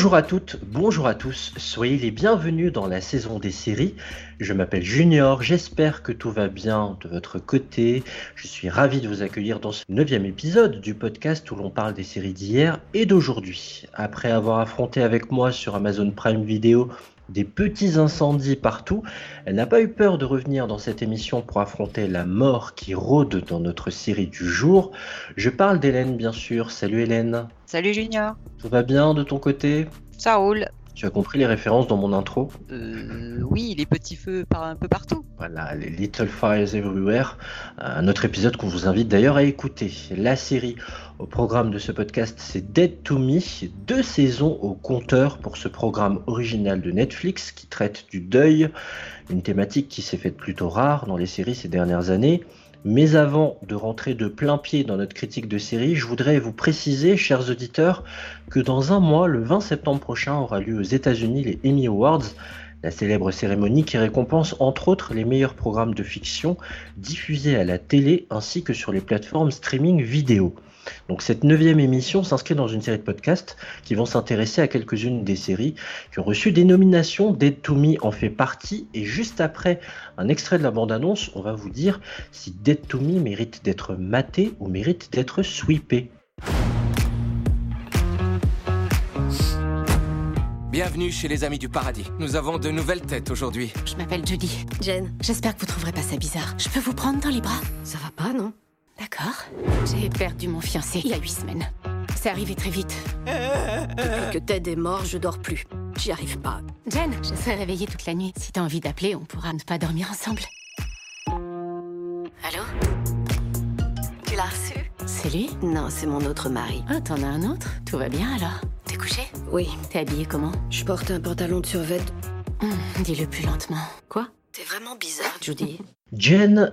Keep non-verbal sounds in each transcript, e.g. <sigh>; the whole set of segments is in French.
Bonjour à toutes, bonjour à tous, soyez les bienvenus dans la saison des séries. Je m'appelle Junior, j'espère que tout va bien de votre côté. Je suis ravi de vous accueillir dans ce neuvième épisode du podcast où l'on parle des séries d'hier et d'aujourd'hui. Après avoir affronté avec moi sur Amazon Prime Video des petits incendies partout, elle n'a pas eu peur de revenir dans cette émission pour affronter la mort qui rôde dans notre série du jour. Je parle d'Hélène bien sûr. Salut Hélène. Salut Junior. Tout va bien de ton côté? Ça roule. Tu as compris les références dans mon intro euh, Oui, les petits feux par un peu partout. Voilà, les Little Fires Everywhere, un autre épisode qu'on vous invite d'ailleurs à écouter. La série au programme de ce podcast, c'est Dead to Me, deux saisons au compteur pour ce programme original de Netflix qui traite du deuil, une thématique qui s'est faite plutôt rare dans les séries ces dernières années. Mais avant de rentrer de plein pied dans notre critique de série, je voudrais vous préciser, chers auditeurs, que dans un mois, le 20 septembre prochain, aura lieu aux États-Unis les Emmy Awards, la célèbre cérémonie qui récompense entre autres les meilleurs programmes de fiction diffusés à la télé ainsi que sur les plateformes streaming vidéo. Donc cette neuvième émission s'inscrit dans une série de podcasts qui vont s'intéresser à quelques-unes des séries qui ont reçu des nominations. Dead to Me en fait partie et juste après un extrait de la bande-annonce, on va vous dire si Dead to Me mérite d'être maté ou mérite d'être sweepé. Bienvenue chez les Amis du Paradis. Nous avons de nouvelles têtes aujourd'hui. Je m'appelle Judy. Jen, j'espère que vous trouverez pas ça bizarre. Je peux vous prendre dans les bras? Ça va pas, non? D'accord. J'ai perdu mon fiancé il y a huit semaines. C'est arrivé très vite. Depuis que Ted est mort, je dors plus. J'y arrive pas. Jen, je serai réveillée toute la nuit. Si t'as envie d'appeler, on pourra ne pas dormir ensemble. Allô? Tu l'as reçu? C'est lui? Non, c'est mon autre mari. Ah, t'en as un autre? Tout va bien alors? T'es couché? Oui, T'es habillée comment? Je porte un pantalon de survêt. Hum, Dis-le plus lentement. Quoi? T'es vraiment bizarre, Judy. <laughs>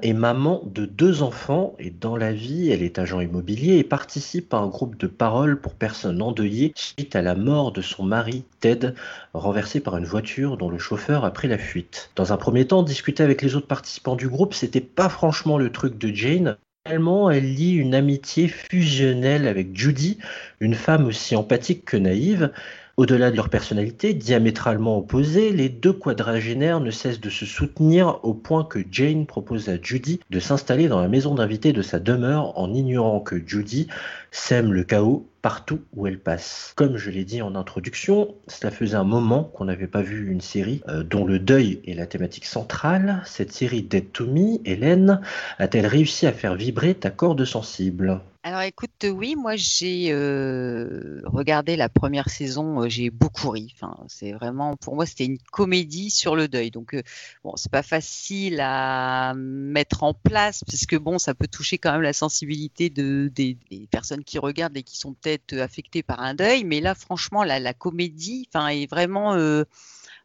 Est maman de deux enfants et dans la vie, elle est agent immobilier et participe à un groupe de parole pour personnes endeuillées suite à la mort de son mari Ted, renversé par une voiture dont le chauffeur a pris la fuite. Dans un premier temps, discuter avec les autres participants du groupe, c'était pas franchement le truc de Jane. Finalement, elle lie une amitié fusionnelle avec Judy, une femme aussi empathique que naïve. Au-delà de leur personnalité diamétralement opposées, les deux quadragénaires ne cessent de se soutenir au point que Jane propose à Judy de s'installer dans la maison d'invité de sa demeure en ignorant que Judy sème le chaos partout où elle passe. Comme je l'ai dit en introduction, cela faisait un moment qu'on n'avait pas vu une série euh, dont le deuil est la thématique centrale. Cette série Dead to Me, Hélène, a-t-elle réussi à faire vibrer ta corde sensible? Alors écoute, oui, moi j'ai euh, regardé la première saison, euh, j'ai beaucoup ri. C'est vraiment, pour moi, c'était une comédie sur le deuil. Donc euh, bon, c'est pas facile à mettre en place puisque bon, ça peut toucher quand même la sensibilité de des, des personnes qui regardent et qui sont peut-être affectées par un deuil. Mais là, franchement, la, comédie, est vraiment euh,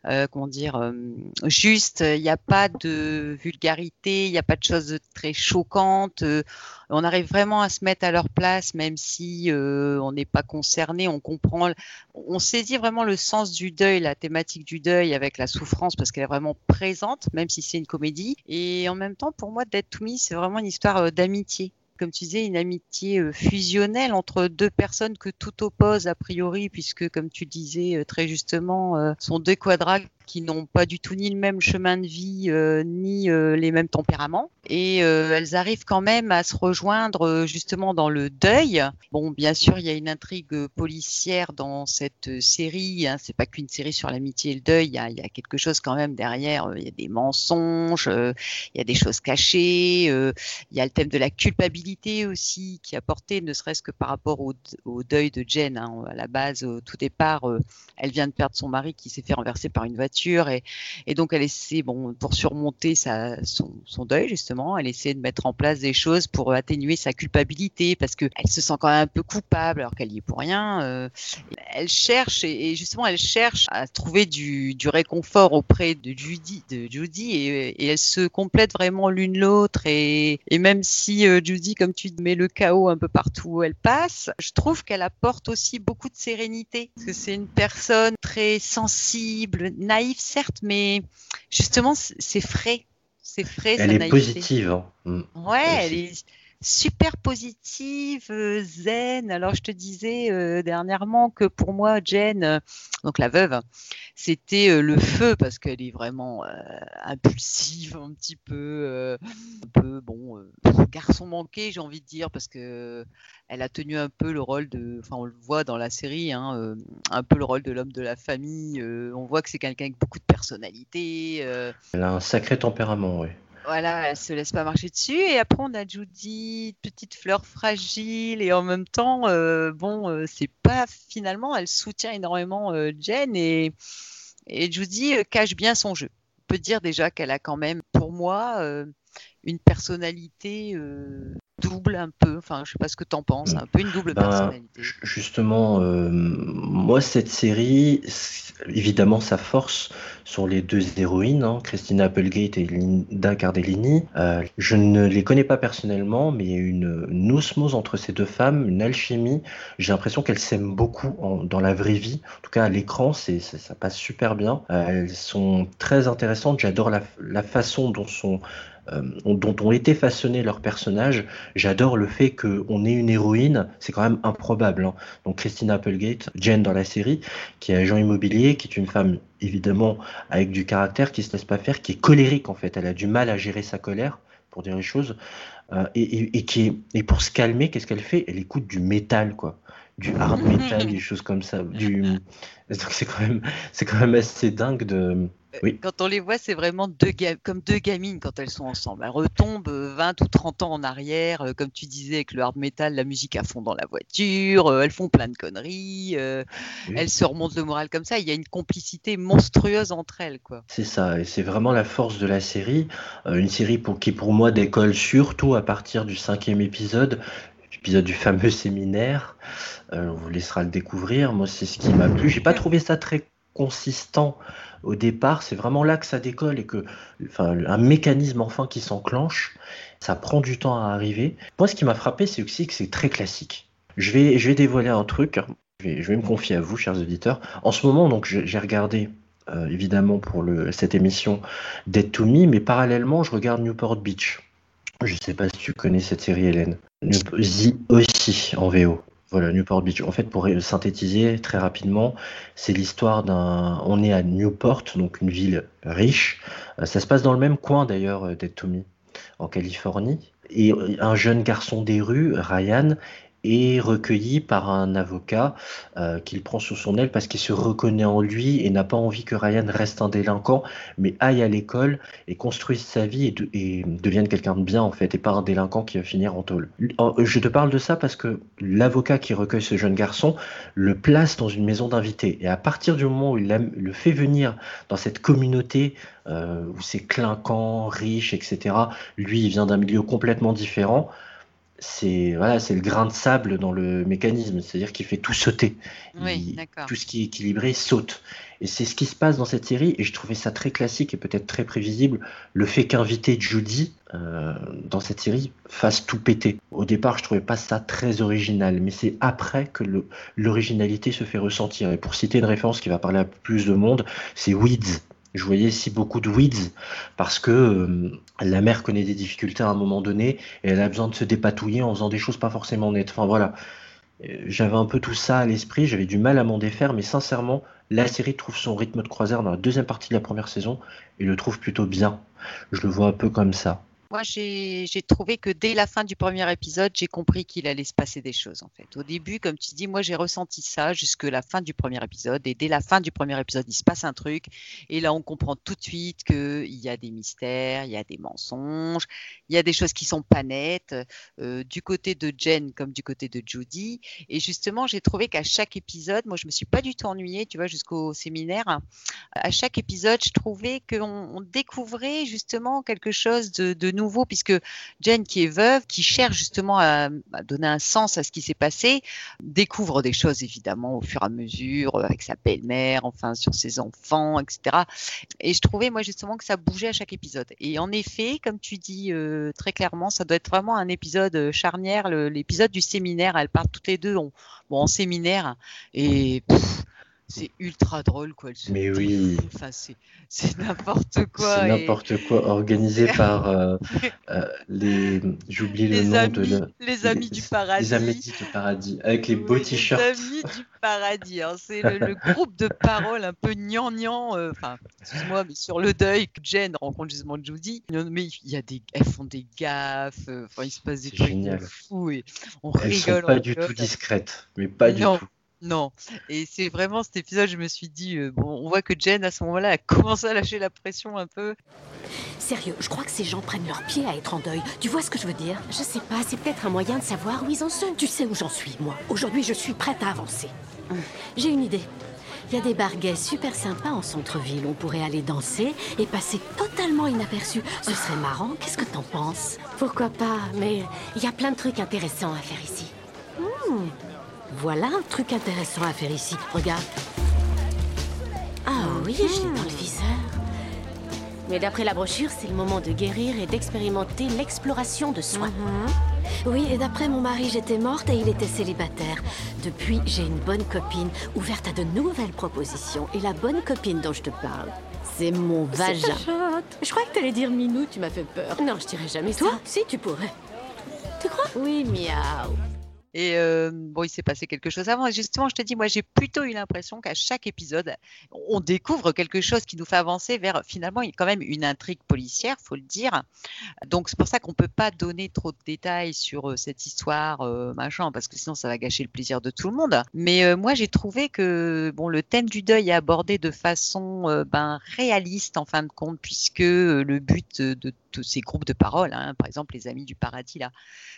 euh, comment dire, euh, juste. Il n'y a pas de vulgarité, il n'y a pas de choses très choquantes. euh, on arrive vraiment à se mettre à leur place, même si euh, on n'est pas concerné. On comprend, on saisit vraiment le sens du deuil, la thématique du deuil avec la souffrance, parce qu'elle est vraiment présente, même si c'est une comédie. Et en même temps, pour moi, Dead to Me, c'est vraiment une histoire euh, d'amitié comme tu disais, une amitié euh, fusionnelle entre deux personnes que tout oppose a priori, puisque, comme tu disais euh, très justement, euh, sont deux quadras qui n'ont pas du tout ni le même chemin de vie, euh, ni euh, les mêmes tempéraments. Et euh, elles arrivent quand même à se rejoindre justement dans le deuil. Bon, bien sûr, il y a une intrigue policière dans cette série. Hein. C'est pas qu'une série sur l'amitié et le deuil. Il y, a, quelque chose quand même derrière. Il y a des mensonges, il y a des choses cachées. il y a le thème de la culpabilité aussi qui est apporté, ne serait-ce que par rapport au, deuil de Jen. hein. À la base, au tout départ, elle vient de perdre son mari qui s'est fait renverser par une voiture et, donc elle essaie, bon, pour surmonter son, deuil justement, elle essaie de mettre en place des choses pour atténuer sa culpabilité parce que elle se sent quand même un peu coupable alors qu'elle y est pour rien. euh, elle cherche et, justement elle cherche à trouver du, réconfort auprès de Judy, de Judy et, et elles se complètent vraiment l'une l'autre et, même si euh, Judy, comme tu dis, met le chaos un peu partout où elle passe, je trouve qu'elle apporte aussi beaucoup de sérénité parce que c'est une personne très sensible, naïve certes, mais justement c'est frais. C'est frais. Elle est positive. Hein. Mm. Ouais, elle est super positive, euh, zen. Alors je te disais euh, dernièrement que pour moi, Jen, euh, donc la veuve, c'était le feu parce qu'elle est vraiment impulsive, un petit peu, un peu bon, garçon manqué, j'ai envie de dire, parce que elle a tenu un peu le rôle de, enfin on le voit dans la série, hein, un peu le rôle de l'homme de la famille. on voit que c'est quelqu'un avec beaucoup de personnalité. Elle a un sacré tempérament, oui. Voilà, elle se laisse pas marcher dessus. Et après, on a Judy, petite fleur fragile, et en même temps, euh, bon, euh, c'est pas finalement, elle soutient énormément euh, Jen et, et Judy cache bien son jeu. On peut dire déjà qu'elle a quand même, pour moi, une personnalité double un peu. Enfin, je sais pas ce que tu en penses, un peu une double ben, personnalité. Justement, moi, cette série, évidemment, sa force sont les deux héroïnes, hein, Christina Applegate et Linda Cardellini. Euh, je ne les connais pas personnellement, mais il y a une, osmose entre ces deux femmes, une alchimie. J'ai l'impression qu'elles s'aiment beaucoup dans la vraie vie. En tout cas, à l'écran, c'est, ça passe super bien. Euh, elles sont très intéressantes. J'adore la, la façon dont sont euh, dont ont été façonnés leurs personnages. J'adore le fait qu'on ait une héroïne, c'est quand même improbable. Hein. Donc Christina Applegate, Jen dans la série, qui est agent immobilier, qui est une femme évidemment avec du caractère, qui se laisse pas faire, qui est colérique en fait. Elle a du mal à gérer sa colère pour dire les choses. Euh, et, qui est, et pour se calmer, qu'est-ce qu'elle fait? Elle écoute du métal, quoi du hard metal, <laughs> des choses comme ça. Du... c'est quand même, c'est quand même assez dingue de. Oui. Quand on les voit, c'est vraiment deux comme deux gamines quand elles sont ensemble. Elles retombent 20 ou 30 ans en arrière, euh, comme tu disais, avec le hard metal, la musique à fond dans la voiture, euh, elles font plein de conneries, euh, elles se remontent le moral comme ça. Il y a une complicité monstrueuse entre elles. quoi. C'est ça, et c'est vraiment la force de la série. une série pour, qui, pour moi, décolle surtout à partir du cinquième épisode, l'épisode du fameux séminaire. Euh, on vous laissera le découvrir. Moi, c'est ce qui m'a plu. J'ai pas <laughs> trouvé ça très consistant au départ. C'est vraiment là que ça décolle et que, enfin, un mécanisme enfin qui s'enclenche. Ça prend du temps à arriver. Moi, ce qui m'a frappé, c'est aussi que c'est très classique. Je vais, je vais dévoiler un truc. Je vais, me confier à vous, chers auditeurs. En ce moment, donc, j'ai regardé euh, évidemment pour cette émission Dead to Me, mais parallèlement, je regarde Newport Beach. Je ne sais pas si tu connais cette série, Hélène. The aussi en VO. Voilà, Newport Beach. En fait, pour synthétiser très rapidement, c'est l'histoire d'un. On est à Newport, donc une ville riche. Euh, ça se passe dans le même coin d'ailleurs euh, d'Etomi, en Californie. Et un jeune garçon des rues, Ryan, est recueilli par un avocat euh, qu'il prend sous son aile parce qu'il se reconnaît en lui et n'a pas envie que Ryan reste un délinquant, mais aille à l'école et construise sa vie et, devienne quelqu'un de bien en fait, et pas un délinquant qui va finir en tôle. Je te parle de ça parce que l'avocat qui recueille ce jeune garçon le place dans une maison d'invités et à partir du moment où il le fait venir dans cette communauté euh, où c'est clinquant, riche, etc., lui il vient d'un milieu complètement différent c'est voilà, c'est le grain de sable dans le mécanisme, c'est-à-dire qu'il fait tout sauter. tout ce qui est équilibré saute. Et c'est ce qui se passe dans cette série, et je trouvais ça très classique et peut-être très prévisible, le fait qu'inviter Judy euh, dans cette série fasse tout péter. Au départ, je trouvais pas ça très original, mais c'est après que l'originalité se fait ressentir. Et pour citer une référence qui va parler à plus de monde, c'est Weeds je voyais ici beaucoup de weeds parce que euh, la mère connaît des difficultés à un moment donné et elle a besoin de se dépatouiller en faisant des choses pas forcément nettes. Enfin voilà, euh, j'avais un peu tout ça à l'esprit, j'avais du mal à m'en défaire, mais sincèrement, la série trouve son rythme de croisière dans la deuxième partie de la première saison et le trouve plutôt bien. Je le vois un peu comme ça. Moi, j'ai trouvé que dès la fin du premier épisode, j'ai compris qu'il allait se passer des choses, en fait. Au début, comme tu dis, moi, j'ai ressenti ça jusque la fin du premier épisode. Et dès la fin du premier épisode, il se passe un truc. Et là, on comprend tout de suite qu'il y a des mystères, il y a des mensonges, il y a des choses qui sont pas nettes, euh, du côté de Jen comme du côté de Judy. Et justement, j'ai trouvé qu'à chaque épisode, moi, je me suis pas du tout ennuyée, tu vois, jusqu'au séminaire. À chaque épisode, je trouvais qu'on découvrait justement quelque chose de, de nouveau puisque Jen, qui est veuve, qui cherche justement à, donner un sens à ce qui s'est passé, découvre des choses évidemment au fur et à mesure euh, avec sa belle-mère, enfin sur ses enfants, etc. Et je trouvais moi justement que ça bougeait à chaque épisode. Et en effet, comme tu dis euh, très clairement, ça doit être vraiment un épisode euh, charnière, l'épisode du séminaire. Elles partent toutes les deux en, séminaire et c'est ultra drôle quoi. Mais oui. Enfin, c'est c'est n'importe quoi. C'est et- n'importe quoi organisé <laughs> par euh, euh, les. J'oublie le les nom amis, de. les amis du paradis. Les amis du paradis. Avec les Oui, beaux t-shirts. Les amis du paradis. hein. C'est le, le groupe de paroles un peu gnangnan. euh, Enfin, excuse-moi, mais sur le deuil que Jen rencontre justement Judy. Mais il y a des, elles font des gaffes. euh, Enfin, il se passe des trucs génial. de fou et on Elles sont rigole. pas on du rigole. tout discrètes. Mais pas du tout. Non, et c'est vraiment cet épisode, je me suis dit, euh, bon, on voit que Jen, à ce moment-là, a commencé à lâcher la pression un peu. Sérieux, je crois que ces gens prennent leur pied à être en deuil. Tu vois ce que je veux dire? Je sais pas, c'est peut-être un moyen de savoir où ils en sont. Tu sais où j'en suis, moi. Aujourd'hui, je suis prête à avancer. J'ai une idée. Il y a des bars gays super sympas en centre-ville. On pourrait aller danser et passer totalement inaperçu. Ce serait marrant. Qu'est-ce que t'en penses? Pourquoi pas, mais il y a plein de trucs intéressants à faire ici. Voilà un truc intéressant à faire ici. Regarde. Ah oui, je l'ai dans le viseur. Mais d'après la brochure, c'est le moment de guérir et d'expérimenter l'exploration de soi. Oui, et d'après mon mari, j'étais morte et il était célibataire. Depuis, j'ai une bonne copine, ouverte à de nouvelles propositions. Et la bonne copine dont je te parle, c'est mon vagin. Je crois que t'allais dire Minou, tu m'as fait peur. Non, je dirais jamais Toi, ça. si tu pourrais. Tu crois? Oui, miaou. Et euh, bon, il s'est passé quelque chose avant. Et justement, je te dis, moi, j'ai plutôt eu l'impression qu'à chaque épisode, on découvre quelque chose qui nous fait avancer vers finalement quand même une intrigue policière, faut le dire. Donc c'est pour ça qu'on peut pas donner trop de détails sur euh, cette histoire, euh, machin, parce que sinon ça va gâcher le plaisir de tout le monde. Mais moi, j'ai trouvé que bon, le thème du deuil est abordé de façon ben, réaliste en fin de compte, puisque le but de tous ces groupes de parole, hein, par exemple les Amis du Paradis là,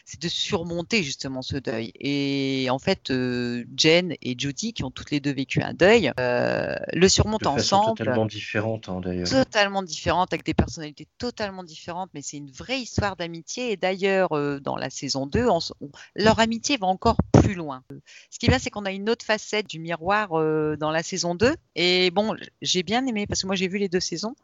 c'est de surmonter justement ce deuil. Et en fait, euh, Jen et Judy, qui ont toutes les deux vécu un deuil, euh, le surmontent De ensemble totalement différente, hein, d'ailleurs. totalement différentes, avec des personnalités totalement différentes, mais c'est une vraie histoire d'amitié. Et d'ailleurs, euh, dans la saison 2, on s- on- leur amitié va encore plus loin. Ce qui est bien, c'est qu'on a une autre facette du miroir euh, dans la saison 2. Et bon, j'ai bien aimé, parce que moi j'ai vu les deux saisons.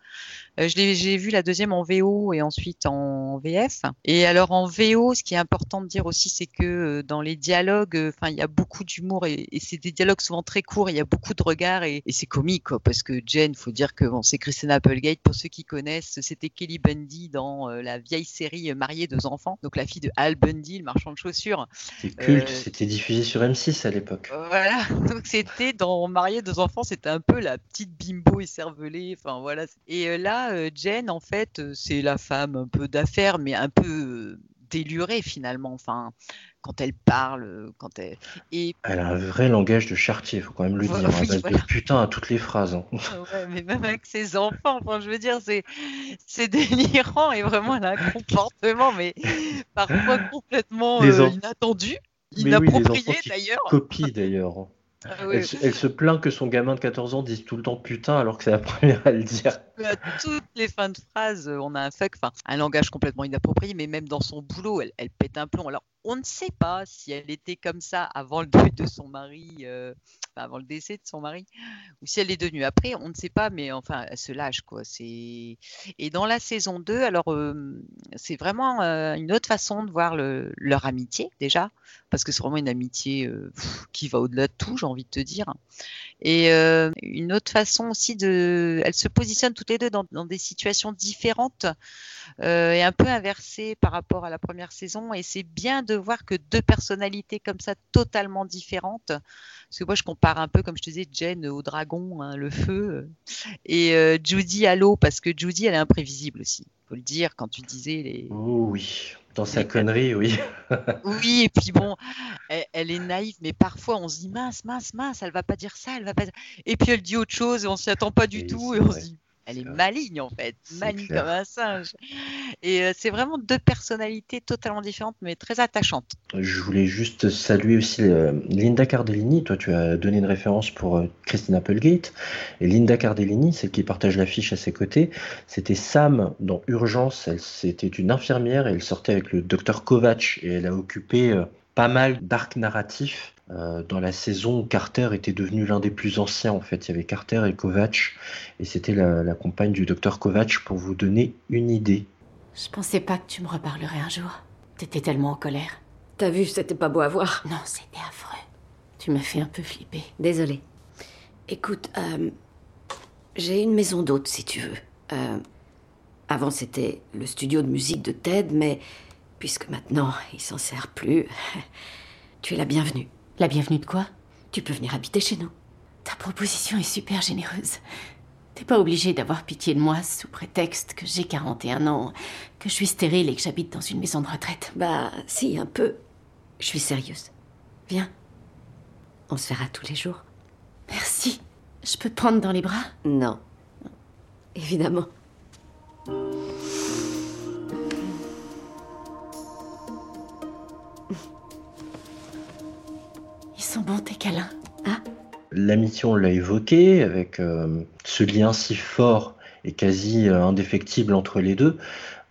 J'ai vu la deuxième en VO et ensuite en VF. Et alors en VO, ce qui est important de dire aussi, c'est que dans les dialogues, euh, enfin, il y a beaucoup d'humour et, et c'est des dialogues souvent très courts. Il y a beaucoup de regards et, et c'est comique, quoi, parce que Jen, faut dire que bon, c'est Christina Applegate. Pour ceux qui connaissent, c'était Kelly Bundy dans euh, la vieille série euh, Mariée deux enfants. Donc la fille de Al Bundy, le marchand de chaussures. C'était culte, Euh, c'était diffusé sur M6 à l'époque. Voilà, <laughs> donc c'était dans Mariée deux enfants, c'était un peu la petite bimbo écervelée, enfin voilà. Et là, Jen, en fait, c'est la femme un peu d'affaires, mais un peu délurée finalement, enfin, quand elle parle, euh, quand elle... Et Elle a un vrai langage de chartier, faut quand même le Voilà, dire. hein, oui, base voilà. de putain à toutes les phrases. hein. ouais, mais même avec ses enfants, enfin, je veux dire, c'est c'est délirant et vraiment elle a un comportement, mais parfois complètement euh, en- inattendu, oui, inapproprié qui d'ailleurs. Copie d'ailleurs. Ah Elle, se- elle se plaint que son gamin de 14 ans dise tout le temps putain alors que c'est la <laughs> première à le dire. à toutes les fins de phrases, euh, on a un fuck, enfin, un langage complètement inapproprié, mais même dans son boulot, elle, elle pète un plomb. Alors, on ne sait pas si elle était comme ça avant le deuil de son mari, euh, avant le décès de son mari, ou si elle est devenue après, on ne sait pas, mais enfin, elle se lâche, quoi. Et dans la saison 2, alors, euh, c'est vraiment euh, une autre façon de voir le- leur amitié, déjà, parce que c'est vraiment une amitié qui va au-delà de tout, j'ai envie de te dire. Et une autre façon aussi de, elles se positionnent toutes les deux dans, dans des situations différentes et un peu inversées par rapport à la première saison. Et c'est bien de voir que deux personnalités comme ça totalement différentes. Parce que moi, je compare un peu, comme je te disais, Jen au dragon, hein, le feu, euh, et euh, Judy à l'eau, parce que Judy, elle est imprévisible aussi. Faut le dire quand tu disais les. Oh oui, dans sa connerie, oui. <laughs> Oui, et puis bon, elle, elle est naïve, mais parfois on se dit mince, mince, mince, elle va pas dire ça, elle va pas. Et puis elle dit autre chose et on s'y attend pas du tout c'est et on vrai. se dit Elle est maligne en fait, maligne clair. comme un singe. Et euh, c'est vraiment deux personnalités totalement différentes, mais très attachantes. Je voulais juste saluer aussi euh, Linda Cardellini. Toi, tu as donné une référence pour euh, Christine Applegate. Et Linda Cardellini, celle qui partage l'affiche à ses côtés, c'était Sam dans Urgence. Elle, c'était une infirmière et elle sortait avec le docteur Kovacs. Et elle a occupé euh, pas mal d'arcs narratifs euh, dans la saison où Carter était devenu l'un des plus anciens. En fait, il y avait Carter et Kovacs. Et c'était la, la compagne du docteur Kovacs pour vous donner une idée. Je pensais pas que tu me reparlerais un jour. T'étais tellement en colère. T'as vu, c'était pas beau à voir. Non, c'était affreux. Tu m'as fait un peu flipper. Désolée. Écoute, euh, j'ai une maison d'hôte si tu veux. Euh, avant c'était le studio de musique de Ted, mais puisque maintenant il s'en sert plus, <laughs> tu es la bienvenue. La bienvenue de quoi? Tu peux venir habiter chez nous. Ta proposition est super généreuse. T'es pas obligé d'avoir pitié de moi sous prétexte que j'ai 41 ans, que je suis stérile et que j'habite dans une maison de retraite. Bah, si, un peu. Je suis sérieuse. Viens. On se verra tous les jours. Merci. Je peux te prendre dans les bras? Non. Évidemment. Sont bons tes câlins. L'amitié, on l'a évoqué, avec euh, ce lien si fort et quasi euh, indéfectible entre les deux.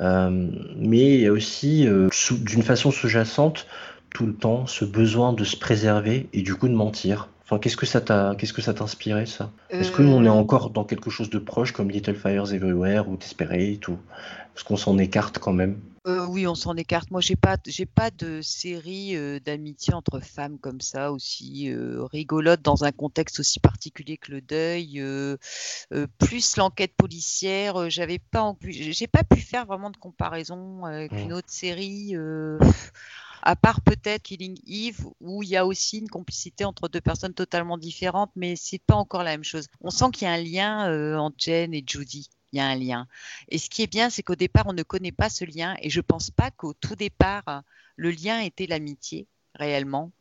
Euh, mais il y a aussi, euh, sous- d'une façon sous-jacente, tout le temps, ce besoin de se préserver et du coup de mentir. Enfin, qu'est-ce que ça t'a, qu'est-ce que ça t'a inspiré, ça? Est-ce qu'on est encore dans quelque chose de proche comme Little Fires Everywhere ou Desperate ou est-ce qu'on s'en écarte quand même? Euh, oui, on s'en écarte. Moi, j'ai pas, j'ai pas de série euh, d'amitié entre femmes comme ça, aussi euh, rigolote dans un contexte aussi particulier que le deuil. plus l'enquête policière, j'avais pas, j'ai pas pu faire vraiment de comparaison avec une autre série. à part peut-être Killing Eve, où il y a aussi une complicité entre deux personnes totalement différentes, mais c'est pas encore la même chose. On sent qu'il y a un lien entre Jen et Judy. Il y a un lien. Et ce qui est bien, c'est qu'au départ, on ne connaît pas ce lien. Et je pense pas qu'au tout départ, le lien était l'amitié, réellement.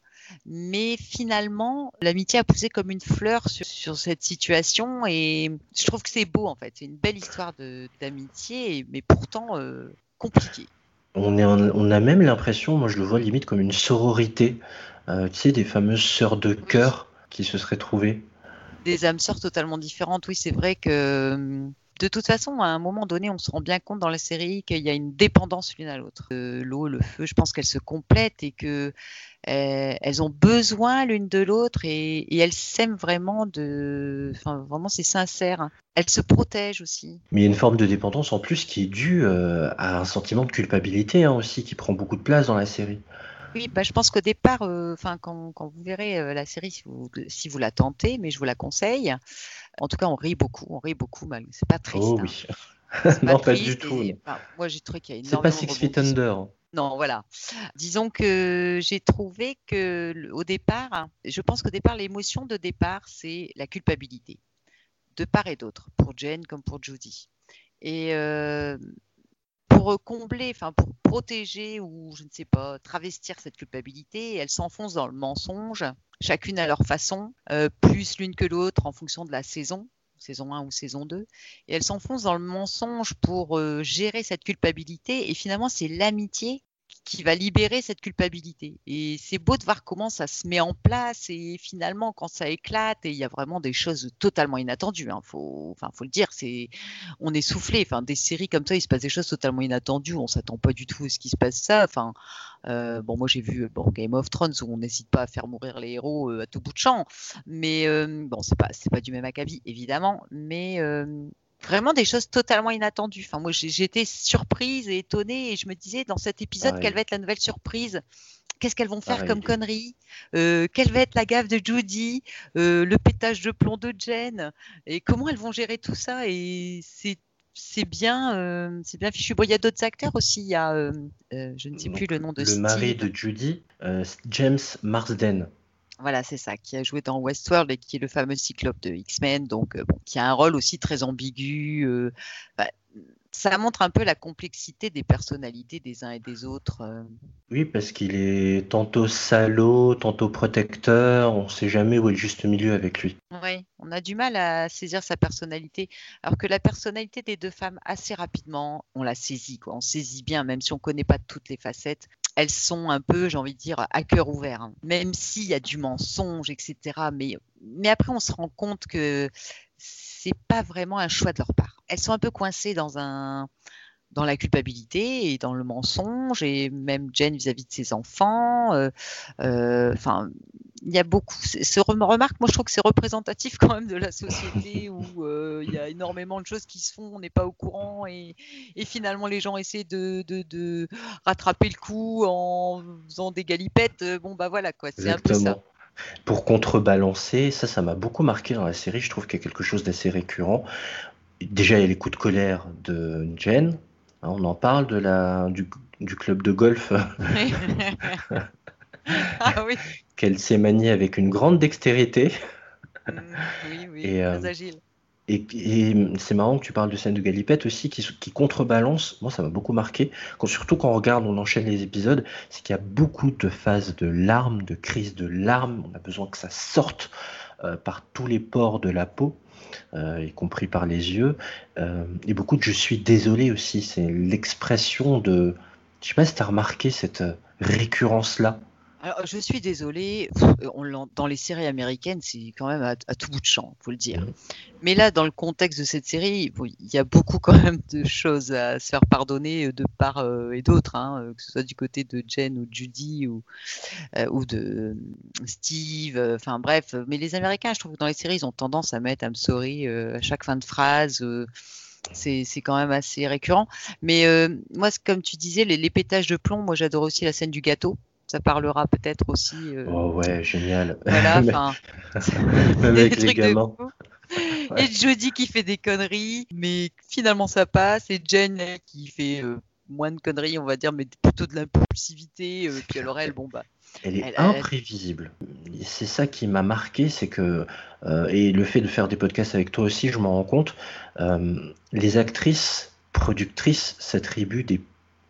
Mais finalement, l'amitié a poussé comme une fleur sur, sur cette situation. Et je trouve que c'est beau, en fait. C'est une belle histoire d'amitié, mais pourtant euh, compliquée. On, est en- on a même l'impression, moi je le vois limite comme une sororité, euh, tu sais, des fameuses sœurs de cœur qui se seraient trouvées. des âmes sœurs totalement différentes. Oui, c'est vrai que hum, de toute façon, à un moment donné, on se rend bien compte dans la série qu'il y a une dépendance l'une à l'autre. Euh, L'eau, le feu, je pense qu'elles se complètent et que euh, elles ont besoin l'une de l'autre et, elles s'aiment vraiment de, vraiment c'est sincère. hein. Elles se protègent aussi. Mais il y a une forme de dépendance en plus qui est due euh, à un sentiment de culpabilité hein, aussi, qui prend beaucoup de place dans la série. Oui, bah, je pense qu'au départ, euh, quand, quand vous verrez euh, la série, si vous, si vous la tentez, mais je vous la conseille. En tout cas, on rit beaucoup, on rit beaucoup. C'est pas triste. oh hein. oui. C'est <laughs> non, pas du tout. enfin, moi, j'ai trouvé qu'il y a C'est pas énormément Six Feet. Under. hein. Non, voilà. Disons que j'ai trouvé que au départ, je pense qu'au départ, l'émotion de départ, c'est la culpabilité, de part et d'autre, pour Jen comme pour Judy. Et euh, pour combler, enfin pour protéger ou je ne sais pas, travestir cette culpabilité, elles s'enfoncent dans le mensonge, chacune à leur façon, euh, plus l'une que l'autre en fonction de la saison, saison 1 ou saison 2. Et elles s'enfoncent dans le mensonge pour euh, gérer cette culpabilité. Et finalement, c'est l'amitié qui va libérer cette culpabilité. Et c'est beau de voir comment ça se met en place et finalement quand ça éclate et il y a vraiment des choses totalement inattendues. Hein, faut, enfin, faut le dire, c'est, on est soufflé. Enfin, des séries comme ça, il se passe des choses totalement inattendues. On s'attend pas du tout à ce qui se passe ça. Enfin, euh, bon, moi j'ai vu bon, Game of Thrones où on n'hésite pas à faire mourir les héros euh, à tout bout de champ. Mais euh, bon, c'est pas, c'est pas du même acabit évidemment, mais euh, vraiment des choses totalement inattendues. Enfin, moi, j'étais surprise et étonnée et je me disais dans cet épisode quelle va être la nouvelle surprise? Qu'est-ce qu'elles vont faire comme conneries? Euh, Quelle va être la gaffe de Judy? Euh, Le pétage de plomb de Jen Et comment elles vont gérer tout ça? Et c'est c'est bien, euh, c'est bien fichu. Bon, il y a d'autres acteurs aussi. Il y a, je ne sais plus le nom de Le Steve. mari de Judy, James Marsden. Voilà, c'est ça, qui a joué dans Westworld et qui est le fameux cyclope de X-Men, donc euh, bon, qui a un rôle aussi très ambigu. euh, bah, ça montre un peu la complexité des personnalités des uns et des autres. euh. Oui, parce qu'il est tantôt salaud, tantôt protecteur, on sait jamais où est le juste milieu avec lui. On On a du mal à saisir sa personnalité, alors que la personnalité des deux femmes, assez rapidement, on la saisit. Quoi. On saisit bien, même si on ne connaît pas toutes les facettes. Elles sont un peu, j'ai envie de dire, à cœur ouvert. hein. Même s'il y a du mensonge, etc. Mais, mais après, on se rend compte que c'est pas vraiment un choix de leur part. Elles sont un peu coincées dans un dans la culpabilité et dans le mensonge et même Jen vis-à-vis de ses enfants. euh, euh, Enfin, il y a beaucoup. Ce rem- remarque, moi, je trouve que c'est représentatif quand même de la société <laughs> où euh, il y a énormément de choses qui se font, on n'est pas au courant et, et finalement les gens essaient de, de, de rattraper le coup en faisant des galipettes. Bon, bah voilà quoi, c'est un peu ça. Pour contrebalancer, ça, ça m'a beaucoup marqué dans la série. Je trouve qu'il y a quelque chose d'assez récurrent. Déjà, il y a les coups de colère de Jen. Hein, On en parle de la, du, du club de golf <laughs> <laughs> ah oui, qu'elle s'est maniée avec une grande dextérité. Mm, oui, oui, Et, très euh, agile. Et, et c'est marrant que tu parles de scène de galipette aussi, qui, qui contrebalance. Moi, ça m'a beaucoup marqué. Quand, surtout quand on regarde, on enchaîne les épisodes, c'est qu'il y a beaucoup de phases de larmes, de crises de larmes. On a besoin que ça sorte euh, par tous les pores de la peau, euh, y compris par les yeux. Euh, et beaucoup de je suis désolé aussi. C'est l'expression de. Je sais pas si tu as remarqué cette récurrence-là. Alors, je suis désolée, on dans les séries américaines, c'est quand même à, à tout bout de champ, faut le dire. Mhm. Mais là, dans le contexte de cette série, bon, il y a beaucoup quand même de choses à se faire pardonner euh, de part euh, et d'autre, hein, euh, que ce soit du côté de Jen ou de Judy ou, euh, ou de Steve, euh, enfin bref. Mais les Américains, je trouve que dans les séries, ils ont tendance à mettre I'm sorry à chaque fin de phrase. c'est quand même assez récurrent. Mais euh, moi, comme tu disais, les, les pétages de plomb, moi j'adore aussi la scène du gâteau. Ça parlera peut-être aussi. euh, Oh ouais, génial. voilà, <laughs> Même <laughs> enfin, avec des les gamins. Et Jodie qui fait des conneries, mais finalement ça passe. Et Jen elle, qui fait euh, moins de conneries, on va dire, mais plutôt de l'impulsivité. euh, puis alors elle, bon bah. Elle est Elle- elle- imprévisible. C'est ça qui m'a marqué, c'est que, euh, et le fait de faire des podcasts avec toi aussi, je m'en rends compte, les actrices, productrices s'attribuent des...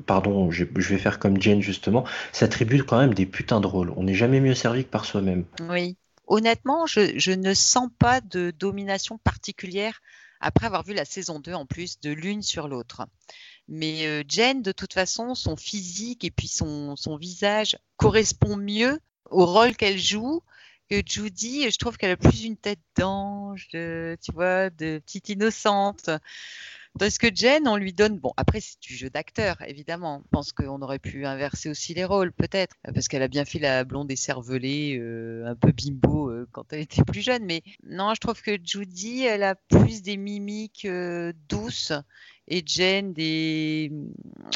Pardon, je, vais faire comme Jane justement, s'attribuent quand même des putains de rôles. On n'est jamais mieux servi que par soi-même. Oui. Honnêtement, je, ne sens pas de domination particulière après avoir vu la saison 2 en plus de l'une sur l'autre. Mais euh, Jen, de toute façon, son physique et puis son, son visage correspond mieux au rôle qu'elle joue que Judy. Je trouve qu'elle a plus une tête d'ange, tu vois, de petite innocente. Tandis que Jen, on lui donne, bon, après c'est du jeu d'acteur, évidemment. Je pense qu'on aurait pu inverser aussi les rôles, peut-être, parce qu'elle a bien fait la blonde écervelée, euh, un peu bimbo euh, quand elle était plus jeune. Mais non, je trouve que Judy, elle a plus des mimiques euh, douces et Jen des.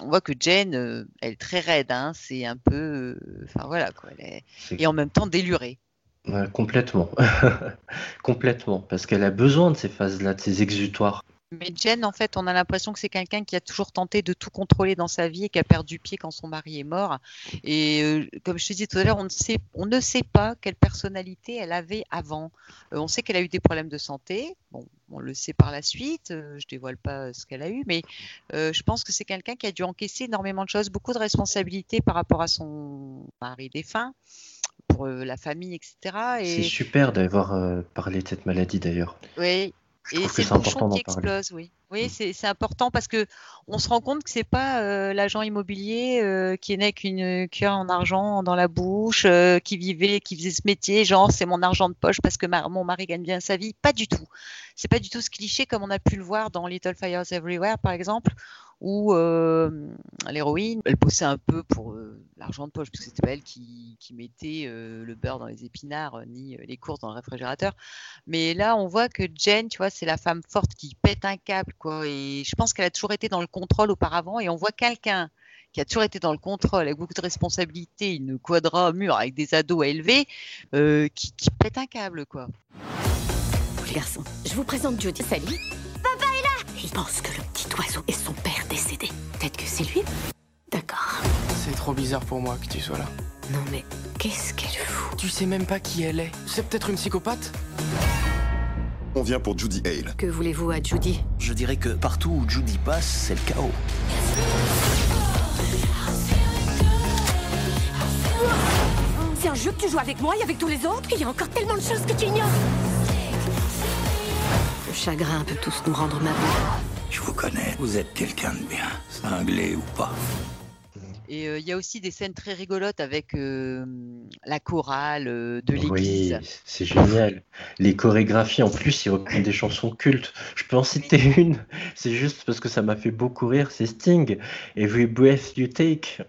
On voit que Jen, euh, elle est très raide, hein, c'est un peu, euh, enfin voilà quoi, elle est... C'est- et en même temps délurée. Ouais, complètement. <laughs> complètement. Parce qu'elle a besoin de ces phases-là, de ces exutoires. Mais Jen, en fait, on a l'impression que c'est quelqu'un qui a toujours tenté de tout contrôler dans sa vie et qui a perdu pied quand son mari est mort. Et euh, comme je te disais tout à l'heure, on ne sait, on ne sait pas quelle personnalité elle avait avant. Euh, on sait qu'elle a eu des problèmes de santé. Bon, on le sait par la suite. euh, je dévoile pas ce qu'elle a eu, mais euh, je pense que c'est quelqu'un qui a dû encaisser énormément de choses, beaucoup de responsabilités par rapport à son mari défunt, pour euh, la famille, etc. C'est super d'avoir euh, parlé de cette maladie d'ailleurs. oui, Je et c'est le bouchon qui parler. explose, oui. Oui, Mm. c'est c'est important parce que on se rend compte que c'est pas euh, l'agent immobilier euh, qui est né avec une cuillère en argent dans la bouche, euh, qui vivait, qui faisait ce métier, genre c'est mon argent de poche parce que ma- mon mari gagne bien sa vie. Pas du tout. C'est pas du tout ce cliché comme on a pu le voir dans Little Fires Everywhere, par exemple, où euh, l'héroïne, elle bossait un peu pour euh, l'argent de poche, parce que c'était pas elle qui, qui mettait euh, le beurre dans les épinards, euh, ni les courses dans le réfrigérateur. Mais là, on voit que Jen, tu vois, c'est la femme forte qui pète un câble, quoi. Et je pense qu'elle a toujours été dans le contrôle auparavant. Et on voit quelqu'un qui a toujours été dans le contrôle, avec beaucoup de responsabilités, une quadra mur avec des ados à élever, euh, qui, qui pète un câble, quoi. Les garçons, je vous présente Judy. Salut. Il pense que le oiseau est son père décédé. Peut-être que c'est lui D'accord. C'est trop bizarre pour moi que tu sois là. Non mais, qu'est-ce qu'elle fout? Tu sais même pas qui elle est. C'est peut-être une psychopathe? On vient pour Judy Hale. Que voulez-vous à Judy? Je dirais que partout où Judy passe, c'est le chaos. C'est un jeu que tu joues avec moi et avec tous les autres Il y a encore tellement de choses que tu ignores chagrin peut tous nous rendre malheureux. Je vous connais, vous êtes quelqu'un de bien, cinglé ou pas. Et euh, il y a aussi des scènes très rigolotes avec euh, la chorale euh, de Oui, l'église. c'est génial. Les chorégraphies, en plus, ils reprennent des chansons cultes. Je peux en citer une, c'est juste parce que ça m'a fait beaucoup rire, c'est Sting. Every breath you take. <laughs>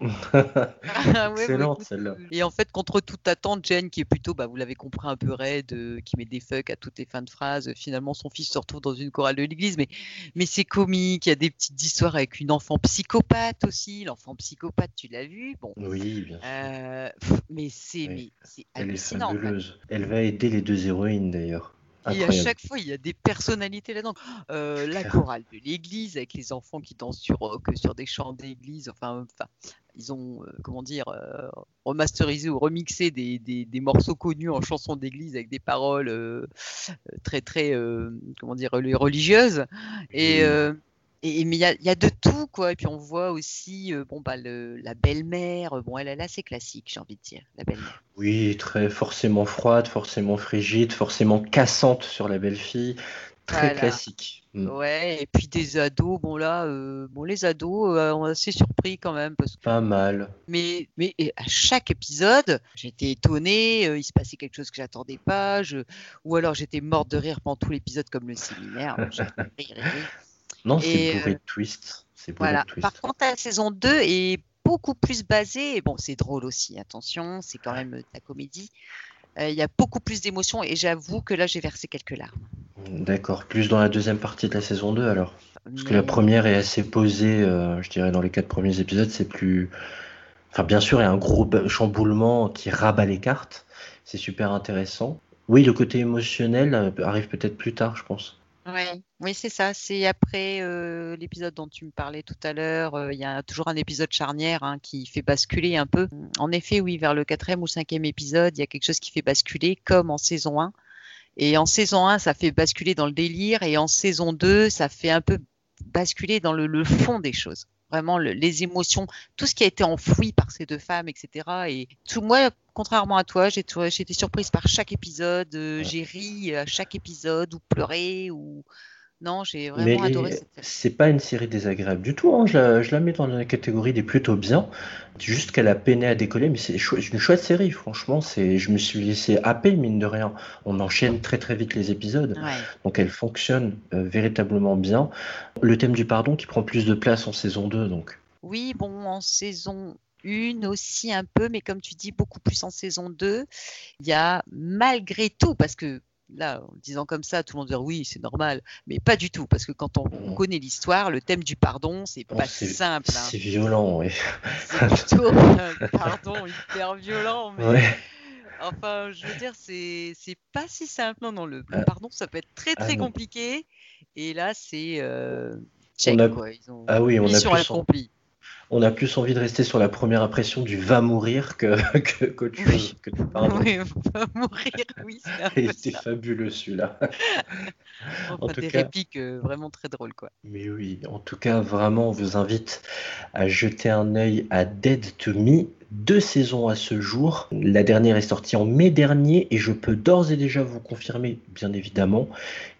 Ah Excellente ouais. celle-là. Et en fait, contre toute attente, Jen, qui est plutôt, bah, vous l'avez compris, un peu raide, qui met des fucks à toutes les fins de phrases, euh, finalement, son fils se retrouve dans une chorale de l'église. Mais, mais c'est comique, il y a des petites histoires avec une enfant psychopathe aussi. L'enfant psychopathe, tu l'as vu Bon. Oui, bien sûr. Euh, pff, mais c'est Oui. Elle est hallucinant. fabuleuse. Elle va aider les deux héroïnes d'ailleurs. Et à chaque fois, il y a des personnalités là-dedans. Euh, la chorale de l'église avec les enfants qui dansent sur, euh, que sur des chants d'église. Enfin, enfin, ils ont, euh, comment dire, euh, remasterisé ou remixé des, des- des morceaux connus en chansons d'église avec des paroles très, très, comment dire, reli- religieuses. Et. Euh, et, et- mais il y a, il y a de tout, quoi. Et puis on voit aussi, euh, bon, bah, le- la belle-mère. Bon, elle est assez classique, j'ai envie de dire, la belle-mère. Oui, très forcément froide, forcément frigide, forcément cassante sur la belle-fille. Très Voilà. classique. Mm. Ouais, et puis des ados, bon là, euh, bon les ados, euh, on est assez surpris quand même parce que Pas mal. mais mais à chaque épisode, j'étais étonnée, euh, il se passait quelque chose que j'attendais pas, je ou alors j'étais morte de rire pendant tout l'épisode comme le séminaire. Non, c'est bourré euh, de twists. Voilà. de twists. Par contre, la saison 2 est beaucoup plus basée, bon, c'est drôle aussi, attention, c'est quand même euh, de la comédie. Euh, Il y a beaucoup plus d'émotions et j'avoue que là, j'ai versé quelques larmes. D'accord, plus dans la deuxième partie de la saison 2 alors. Parce que la première est assez posée, euh, je dirais dans les quatre premiers épisodes, c'est plus... Enfin bien sûr, il y a un gros chamboulement qui rabat les cartes, c'est super intéressant. Oui, le côté émotionnel euh, arrive peut-être plus tard, je pense. Ouais, oui, c'est ça. C'est après euh, l'épisode dont tu me parlais tout à l'heure. euh, Il y a toujours un épisode charnière hein, qui fait basculer un peu. En effet, oui, vers le quatrième ou cinquième épisode, il y a quelque chose qui fait basculer, comme en saison 1. Et en saison 1, ça fait basculer dans le délire. Et en saison 2, ça fait un peu basculer dans le, fond des choses. Vraiment, le- les émotions, tout ce qui a été enfoui par ces deux femmes, etc. Et tout, moi, contrairement à toi, j'ai été surprise par chaque épisode. euh. J'ai ri à chaque épisode ou pleuré ou non, j'ai Mais vraiment adoré cette série. c'est pas une série désagréable du tout, hein. Je la, je la mets dans la catégorie des plutôt bien. Juste qu'elle a peiné à décoller, mais c'est chou- une chouette série, franchement. C'est, je me suis laissé happer, mine de rien. On enchaîne très très vite les épisodes. Ouais. Donc elle fonctionne euh, véritablement bien. Le thème du pardon qui prend plus de place en saison 2, donc. Oui, bon, en saison 1 aussi un peu, mais comme tu dis, beaucoup plus en saison 2. Il y a malgré tout, parce que là, en le disant comme ça, tout le monde dit oui, c'est normal, mais pas du tout, parce que quand on Mm. connaît l'histoire, le thème du pardon, c'est Oh, pas simple. hein. C'est violent, oui. C'est plutôt <laughs> un pardon hyper violent, mais Ouais. enfin, je veux dire, c'est pas si simple. Non, non, le, Ah. pardon, ça peut être très Ah très compliqué. Et là, c'est euh, check, a- quoi. Ils ont Ah oui, on a plus accomplie. On a plus envie de rester sur la première impression du va mourir que, <laughs> que, qu'autre Oui. chose. Que. Oui, va mourir, oui, c'est un <laughs> Il peu était ça. fabuleux celui-là. <laughs> Enfin, en tout des cas- répliques euh, vraiment très drôles, quoi. Mais oui, en tout cas, vraiment, on vous invite à jeter un œil à Dead to Me. Deux saisons à ce jour. La dernière est sortie en mai dernier et je peux d'ores et déjà vous confirmer, bien évidemment,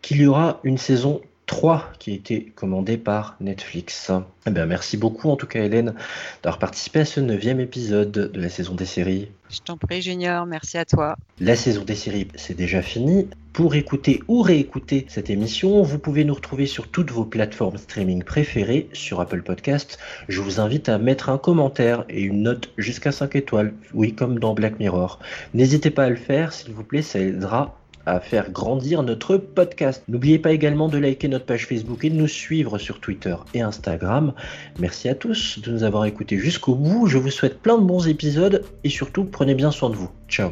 qu'il y aura une saison 3 qui a été commandée par Netflix. Eh bien, merci beaucoup en tout cas Hélène d'avoir participé à ce neuvième épisode de la saison des séries. Je t'en prie, Junior, merci à toi. La saison des séries, c'est déjà fini. Pour écouter ou réécouter cette émission, vous pouvez nous retrouver sur toutes vos plateformes streaming préférées, sur Apple Podcast. Je vous invite à mettre un commentaire et une note jusqu'à 5 étoiles, oui, comme dans Black Mirror. N'hésitez pas à le faire, s'il vous plaît, ça aidera à faire grandir notre podcast. N'oubliez pas également de liker notre page Facebook et de nous suivre sur Twitter et Instagram. Merci à tous de nous avoir écoutés jusqu'au bout. Je vous souhaite plein de bons épisodes et surtout prenez bien soin de vous. Ciao